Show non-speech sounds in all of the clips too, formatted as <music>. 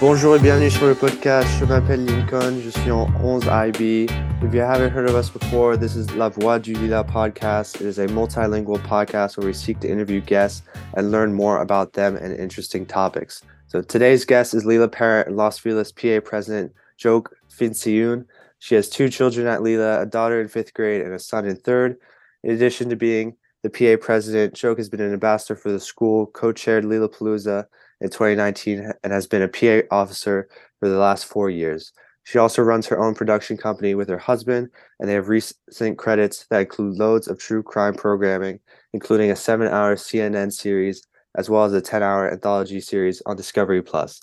Bonjour et bienvenue sur le podcast. Je m'appelle Lincoln, je suis en 11 IB. If you haven't heard of us before, this is La Voix du Lila podcast. It is a multilingual podcast where we seek to interview guests and learn more about them and interesting topics. So today's guest is Lila parent and Los Feliz PA president Joke Fincioen. She has two children at Lila, a daughter in fifth grade and a son in third. In addition to being the PA president, Joke has been an ambassador for the school, co-chaired Lila Palooza, in 2019 and has been a PA officer for the last four years. She also runs her own production company with her husband, and they have recent credits that include loads of true crime programming, including a seven hour CNN series, as well as a 10 hour anthology series on Discovery Plus.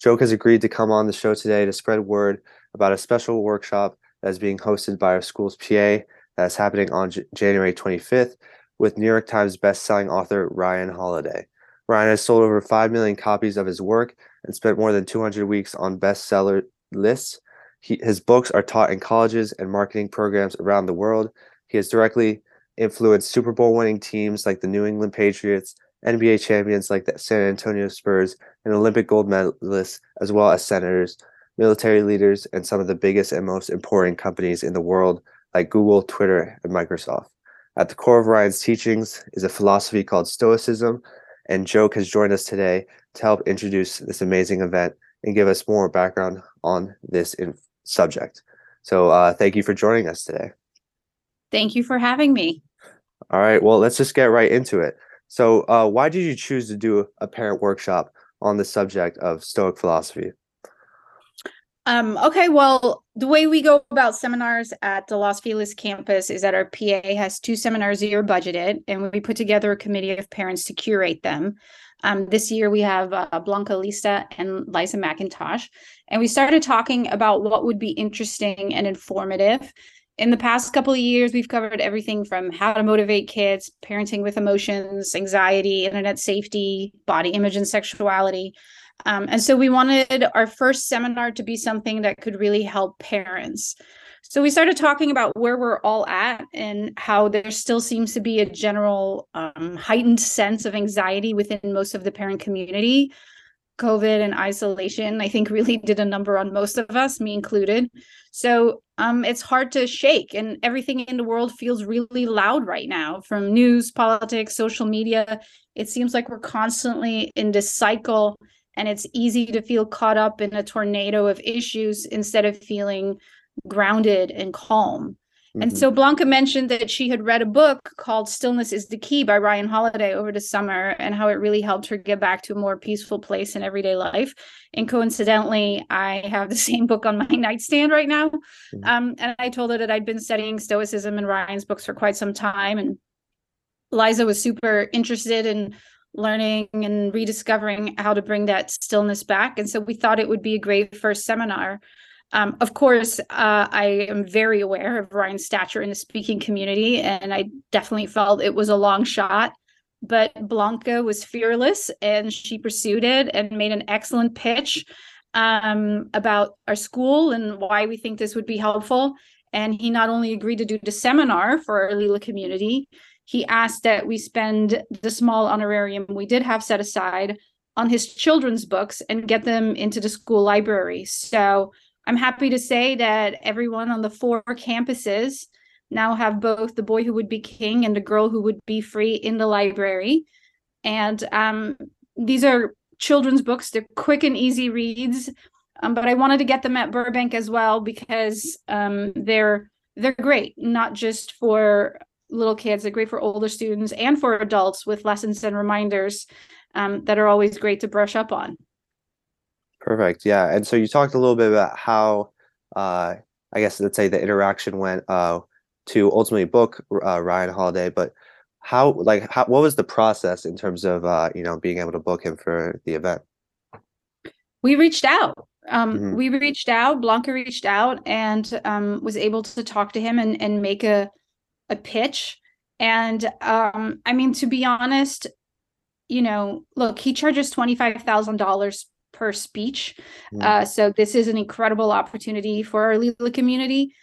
Joke has agreed to come on the show today to spread word about a special workshop that is being hosted by our school's PA that is happening on J- January 25th with New York Times bestselling author Ryan Holiday. Ryan has sold over 5 million copies of his work and spent more than 200 weeks on bestseller lists. He, his books are taught in colleges and marketing programs around the world. He has directly influenced Super Bowl winning teams like the New England Patriots, NBA champions like the San Antonio Spurs, and Olympic gold medalists, as well as senators, military leaders, and some of the biggest and most important companies in the world like Google, Twitter, and Microsoft. At the core of Ryan's teachings is a philosophy called Stoicism and Joke has joined us today to help introduce this amazing event and give us more background on this in- subject. So, uh, thank you for joining us today. Thank you for having me. All right, well, let's just get right into it. So, uh, why did you choose to do a parent workshop on the subject of Stoic philosophy? Um, okay, well, the way we go about seminars at the Los Feliz campus is that our PA has two seminars a year budgeted, and we put together a committee of parents to curate them. Um, this year we have uh, Blanca Lista and Liza McIntosh, and we started talking about what would be interesting and informative. In the past couple of years, we've covered everything from how to motivate kids, parenting with emotions, anxiety, internet safety, body image and sexuality. Um, and so we wanted our first seminar to be something that could really help parents. So we started talking about where we're all at and how there still seems to be a general um, heightened sense of anxiety within most of the parent community. COVID and isolation, I think, really <laughs> did a number on most of us, me included. So um, it's hard to shake, and everything in the world feels really loud right now from news, politics, social media. It seems like we're constantly in this cycle and it's easy to feel caught up in a tornado of issues instead of feeling grounded and calm. Mm-hmm. And so Blanca mentioned that she had read a book called Stillness is the Key by Ryan Holiday over the summer and how it really helped her get back to a more peaceful place in everyday life. And coincidentally, I have the <laughs> same book on my nightstand right now. Mm-hmm. Um, and I told her that I'd been studying Stoicism and Ryan's books for quite some time. And Liza was super interested in learning and rediscovering how to bring that stillness back. And so we thought it would be a great first seminar. Um, of course, uh, I am very aware of Ryan's stature in the speaking community, and I definitely felt it was a long shot. But Blanca was fearless and she pursued it and made an excellent pitch um, about our school and why we think this would be helpful. And he not only agreed to do the seminar for our Lila community, he asked that we spend the small honorarium we did have set aside on his children's books and get them into the school library. So I'm happy to say that everyone on the four campuses now have both the boy who would be king and the girl who would be free in the library. And um, these are children's books, they're quick and easy reads. Um, but I wanted to get them at Burbank as well because um, they're they're great, not just for little kids, they're great for older students and for adults with lessons and reminders um, that are always great to brush up on. Perfect. Yeah. And so you talked a little bit about how, uh, I guess, let's say the interaction went uh, to ultimately book uh, Ryan Holiday, but how, like, how, what was the process in terms of, uh, you know, being able to book him for the event? We reached out. Um, mm-hmm. We reached out. Blanca reached out and um, was able to talk to him and, and make a a pitch. And um, I mean, to be honest, you know, look, he charges $25,000 per speech. Mm. Uh, so this is an incredible opportunity for our Lila community.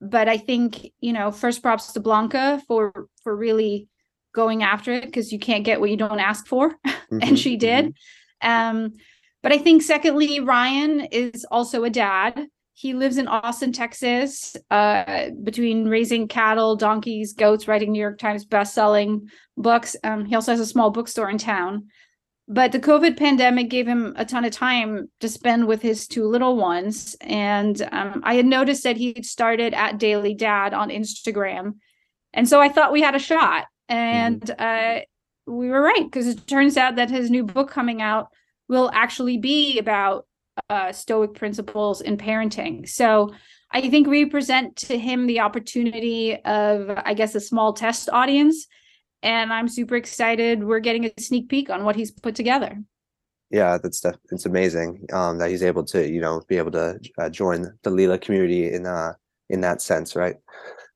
But I think, you know, first props to Blanca for for really going after it because you can't get what you don't ask for. <laughs> Mm-hmm, and she did. Mm-hmm. Um, but I think secondly, Ryan is also a dad. He lives in Austin, Texas, uh, between raising cattle, donkeys, goats, writing New York Times best-selling books. Um, he also has a small bookstore in town. But the COVID pandemic gave him a ton of time to spend with his two little ones. And um, I had noticed that he'd started at Daily Dad on Instagram. And so I thought we had a shot. And mm-hmm. uh, we were right, because it turns out that his new book coming out will actually be about uh, Stoic principles in parenting. So I think we present to him the opportunity of, I guess, a small test audience. And I'm super excited. We're getting a sneak peek on what he's put together. Yeah, that's def- it's amazing um, that he's able to, you know, be able to uh, join the Lila community in uh in that sense, right?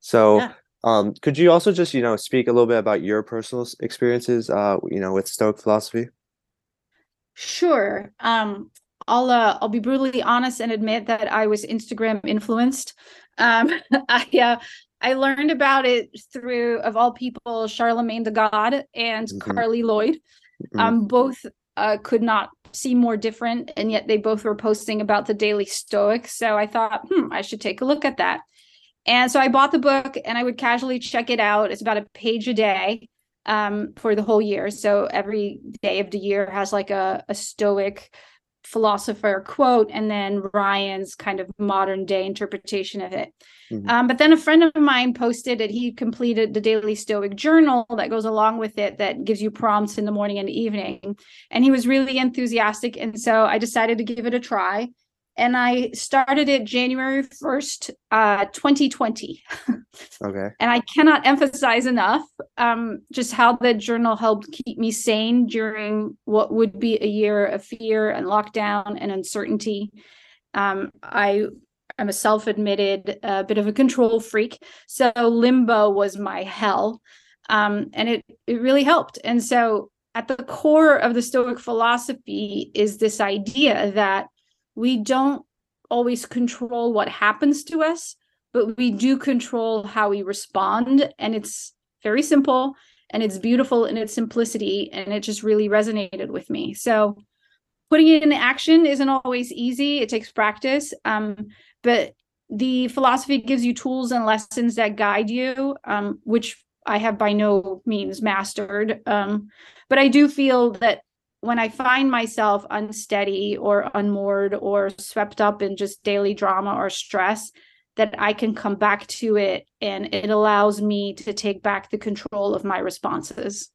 So, yeah. um, could you also just, you know, speak a little bit about your personal experiences, uh, you know, with Stoic philosophy? Sure. Um, I'll uh, I'll be brutally honest and admit that I was Instagram influenced. Um, <laughs> I uh, I learned about it through, of all people, Charlemagne the God and mm-hmm. Carli Lloyd. Mm-hmm. Um, both uh, could not seem more different, and yet they both were posting about the Daily Stoic. So I thought, hmm, I should take a look at that. And so I bought the book, and I would casually check it out. It's about a page a day um, for the whole year. So every day of the year has like a, a Stoic philosopher quote and then Ryan's kind of modern day interpretation of it. Mm-hmm. Um, but then a friend of mine posted that he completed the daily Stoic journal that goes along with it that gives you prompts in the morning and evening. And he was really enthusiastic. And so I decided to give it a try and I started it January 1st, uh, 2020. okay. <laughs> And I cannot emphasize enough um, just how the journal helped keep me sane during what would be a year of fear and lockdown and uncertainty. Um, I am a self-admitted uh, bit of a control freak, so limbo was my hell, um, and it it really helped. And so, at the core of the Stoic philosophy is this idea that we don't always control what happens to us, but we do control how we respond. And it's very simple and it's beautiful in its simplicity. And it just really resonated with me. So putting it into action isn't always easy, it takes practice. Um, but the philosophy gives you tools and lessons that guide you, um, which I have by no means mastered. Um, but I do feel that when I find myself unsteady or unmoored or swept up in just daily drama or stress, that I can come back to it and it allows me to take back the control of my responses.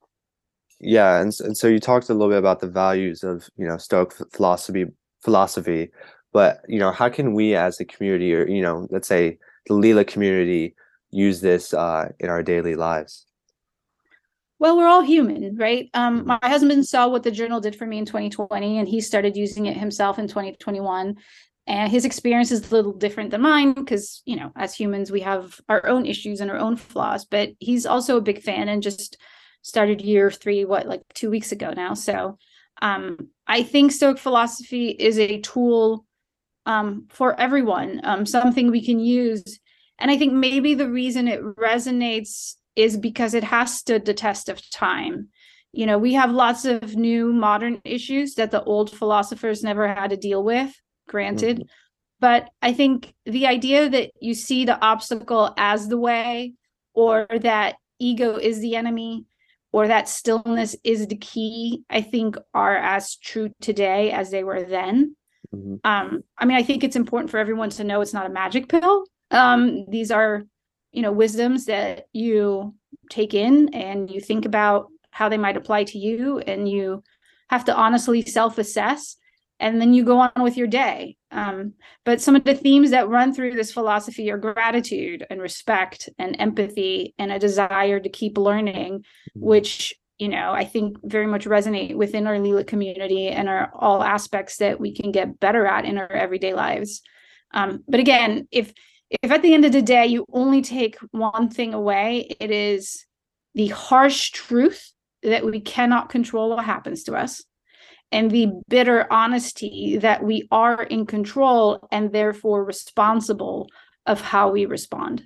Yeah, and, and so you talked a little bit about the values of you know Stoic philosophy philosophy, but you know how can we as a community or you know let's say the Lila community use this uh, in our daily lives? Well we're all human right? Um mm-hmm. my husband saw what the journal did for me in 2020 and he started using it himself in 2021 and his experience is a little different than mine because you know as humans we have our own issues and our own flaws. But he's also a big fan and just started year three what like two weeks ago now. So um i think stoic philosophy is a tool um for everyone um something we can use. And i think maybe the reason it resonates is because it has stood the test of time. You know, we have lots of new modern issues that the old philosophers never had to deal with, granted. Mm-hmm. But I think the idea that you see the obstacle as the way, or that ego is the enemy, or that stillness is the key, I think are as true today as they were then. Mm-hmm. Um, I mean, I think it's important for everyone to know it's not a magic pill. Um, these are you know wisdoms that you take in and you think about how they might apply to you and you have to honestly self-assess and then you go on with your day um, but some of the themes that run through this philosophy are gratitude and respect and empathy and a desire to keep learning mm-hmm. which you know i think very much resonate within our lila community and are all aspects that we can get better at in our everyday lives um, but again if if at the end of the day you only take one thing away, it is the harsh truth that we cannot control what happens to us and the bitter honesty that we are in control and therefore responsible of how we respond.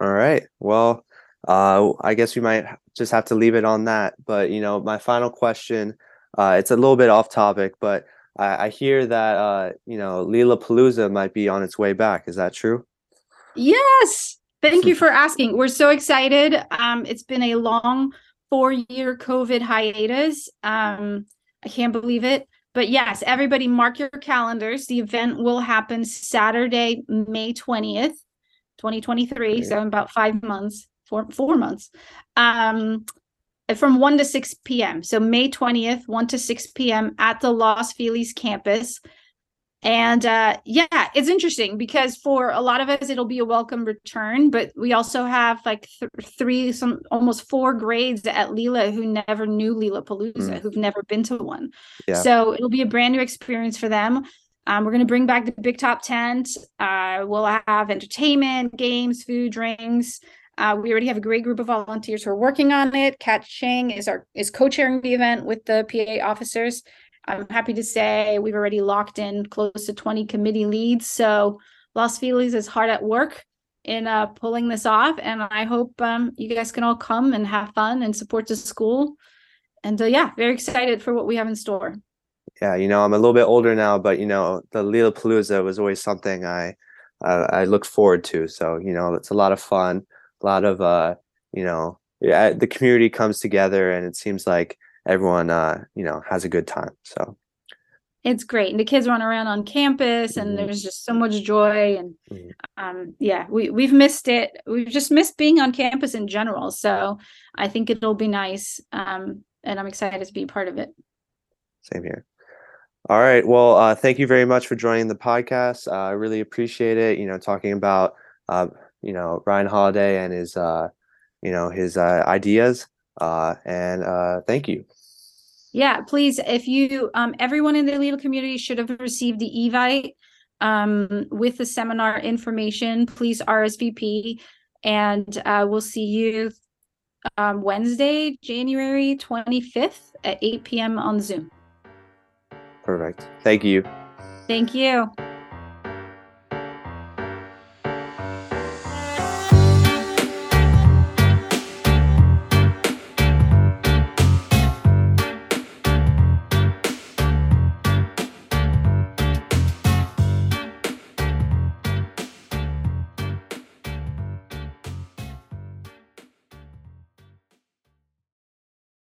All right. Well, uh, I guess we might just have to leave it on that. But you know, my final question Uh, it's a little bit off topic, but I, I hear that uh, you know Lila Palooza might be on its way back. Is that true? Yes. Thank you for asking. We're so excited. Um, it's been a long four-year COVID hiatus. Um, I can't believe it. But yes, everybody mark your calendars. The event will happen Saturday, May 20th, 2023. So in about five months, four four months. Um, from 1 to 6 p.m. So May 20th, 1 to 6 p.m. at the Los Feliz campus. And uh, yeah, it's interesting because for a lot of us, it'll be a welcome return. But we also have like th- three, some almost four grades at Lila who never knew Lila Palooza, mm. who've never been to one. Yeah. So it'll be a brand new experience for them. Um, we're going to bring back the big top tent. Uh, we'll have entertainment, games, food, drinks. Uh, we already have a great group of volunteers who are working on it. Kat Chang is our is co-chairing the event with the PA officers. I'm happy to say we've already locked in close to 20 committee leads. So Los Feliz is hard at work in uh, pulling this off, and I hope um, you guys can all come and have fun and support the school. And uh, yeah, very excited for what we have in store. Yeah, you know, I'm a little bit older now, but you know, the Lila Palooza was always something I uh, I looked forward to. So you know, it's a lot of fun a lot of uh you know yeah the community comes together and it seems like everyone uh you know has a good time so it's great and the kids run around on campus and mm-hmm. there's just so much joy and mm-hmm. um yeah we we've missed it we've just missed being on campus in general so i think it'll be nice um and i'm excited to be part of it same here all right well uh thank you very much for joining the podcast uh, i really appreciate it you know talking about uh you know Ryan Holiday and his uh, you know his uh, ideas. Uh, and uh, thank you. Yeah, please. If you, um, everyone in the Lila community should have received the evite um, with the seminar information. Please RSVP, and uh, we'll see you um, Wednesday, January twenty fifth at eight p.m. on Zoom. Perfect. Thank you. Thank you.